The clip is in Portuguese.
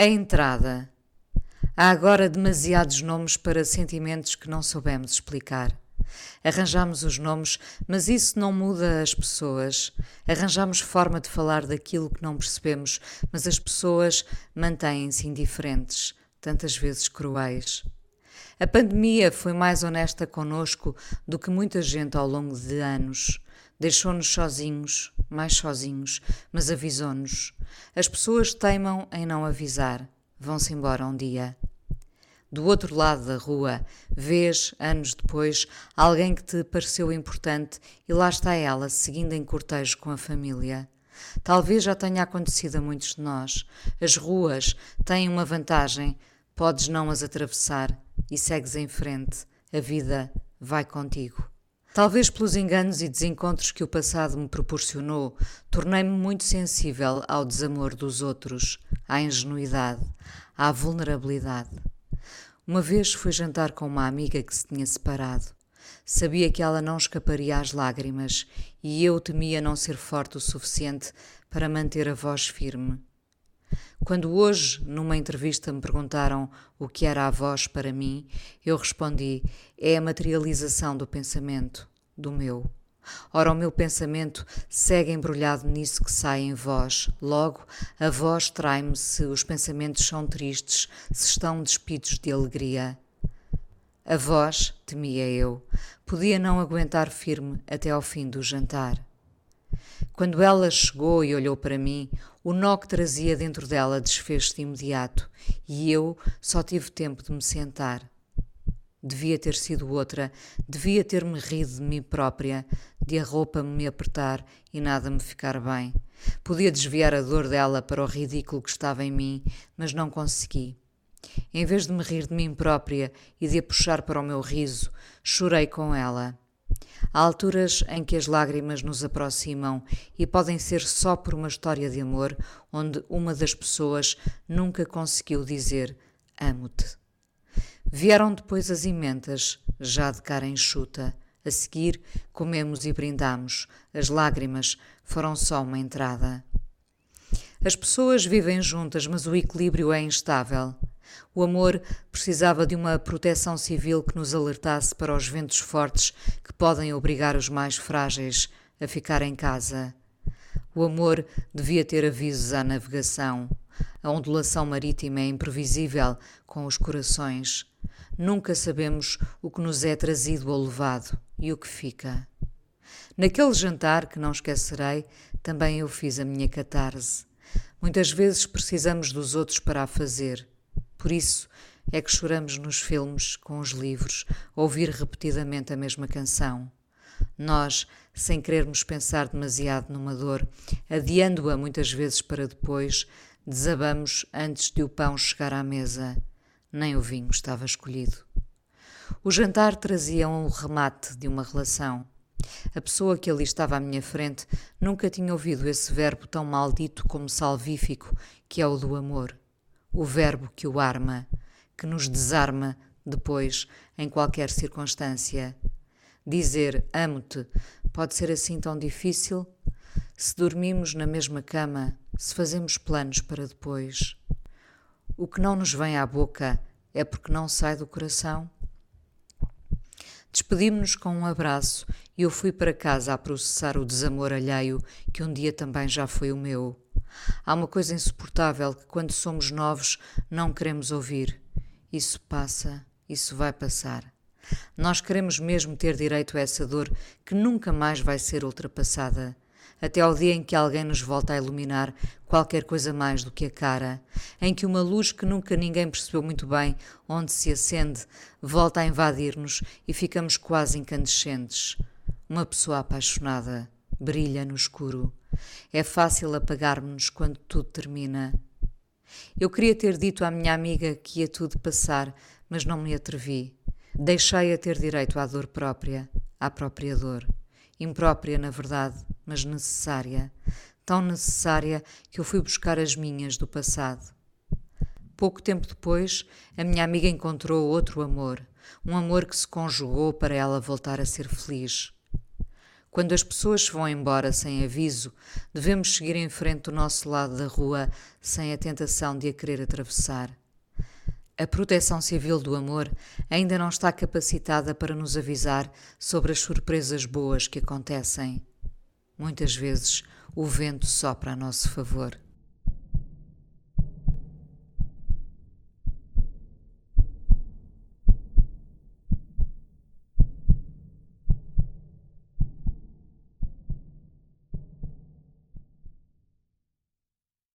A entrada. Há agora demasiados nomes para sentimentos que não soubemos explicar. Arranjamos os nomes, mas isso não muda as pessoas. Arranjamos forma de falar daquilo que não percebemos, mas as pessoas mantêm-se indiferentes, tantas vezes cruéis. A pandemia foi mais honesta conosco do que muita gente ao longo de anos. Deixou-nos sozinhos, mais sozinhos, mas avisou-nos. As pessoas teimam em não avisar. Vão-se embora um dia. Do outro lado da rua, vês, anos depois, alguém que te pareceu importante e lá está ela, seguindo em cortejo com a família. Talvez já tenha acontecido a muitos de nós. As ruas têm uma vantagem: podes não as atravessar e segues em frente. A vida vai contigo. Talvez pelos enganos e desencontros que o passado me proporcionou, tornei-me muito sensível ao desamor dos outros, à ingenuidade, à vulnerabilidade. Uma vez fui jantar com uma amiga que se tinha separado. Sabia que ela não escaparia às lágrimas e eu temia não ser forte o suficiente para manter a voz firme. Quando hoje, numa entrevista, me perguntaram o que era a voz para mim, eu respondi: é a materialização do pensamento, do meu. Ora, o meu pensamento segue embrulhado nisso que sai em voz. Logo, a voz trai-me se os pensamentos são tristes, se estão despidos de alegria. A voz, temia eu, podia não aguentar firme até ao fim do jantar. Quando ela chegou e olhou para mim, o nó que trazia dentro dela desfez-se de imediato e eu só tive tempo de me sentar. Devia ter sido outra, devia ter-me rido de mim própria, de a roupa me apertar e nada me ficar bem. Podia desviar a dor dela para o ridículo que estava em mim, mas não consegui. Em vez de me rir de mim própria e de a puxar para o meu riso, chorei com ela. Há alturas em que as lágrimas nos aproximam e podem ser só por uma história de amor onde uma das pessoas nunca conseguiu dizer amo-te. Vieram depois as imentas, já de cara enxuta. A seguir, comemos e brindamos. As lágrimas foram só uma entrada. As pessoas vivem juntas, mas o equilíbrio é instável. O amor precisava de uma proteção civil que nos alertasse para os ventos fortes que podem obrigar os mais frágeis a ficar em casa. O amor devia ter avisos à navegação. A ondulação marítima é imprevisível com os corações. Nunca sabemos o que nos é trazido ou levado e o que fica. Naquele jantar que não esquecerei, também eu fiz a minha catarse. Muitas vezes precisamos dos outros para a fazer. Por isso é que choramos nos filmes, com os livros, ouvir repetidamente a mesma canção. Nós, sem querermos pensar demasiado numa dor, adiando-a muitas vezes para depois, desabamos antes de o pão chegar à mesa nem o vinho estava escolhido. O jantar trazia um remate de uma relação. A pessoa que ali estava à minha frente nunca tinha ouvido esse verbo tão maldito como salvífico, que é o do amor. O verbo que o arma, que nos desarma depois, em qualquer circunstância. Dizer amo-te pode ser assim tão difícil? Se dormimos na mesma cama, se fazemos planos para depois. O que não nos vem à boca é porque não sai do coração? Despedimos-nos com um abraço e eu fui para casa a processar o desamor alheio que um dia também já foi o meu. Há uma coisa insuportável que, quando somos novos, não queremos ouvir. Isso passa, isso vai passar. Nós queremos mesmo ter direito a essa dor que nunca mais vai ser ultrapassada até ao dia em que alguém nos volta a iluminar qualquer coisa mais do que a cara, em que uma luz que nunca ninguém percebeu muito bem onde se acende volta a invadir-nos e ficamos quase incandescentes. Uma pessoa apaixonada brilha no escuro. É fácil apagarmos-nos quando tudo termina. Eu queria ter dito à minha amiga que ia tudo passar, mas não me atrevi. Deixei-a ter direito à dor própria, à própria dor imprópria, na verdade, mas necessária, tão necessária que eu fui buscar as minhas do passado. Pouco tempo depois, a minha amiga encontrou outro amor, um amor que se conjugou para ela voltar a ser feliz. Quando as pessoas vão embora sem aviso, devemos seguir em frente do nosso lado da rua sem a tentação de a querer atravessar. A Proteção Civil do Amor ainda não está capacitada para nos avisar sobre as surpresas boas que acontecem. Muitas vezes o vento sopra a nosso favor.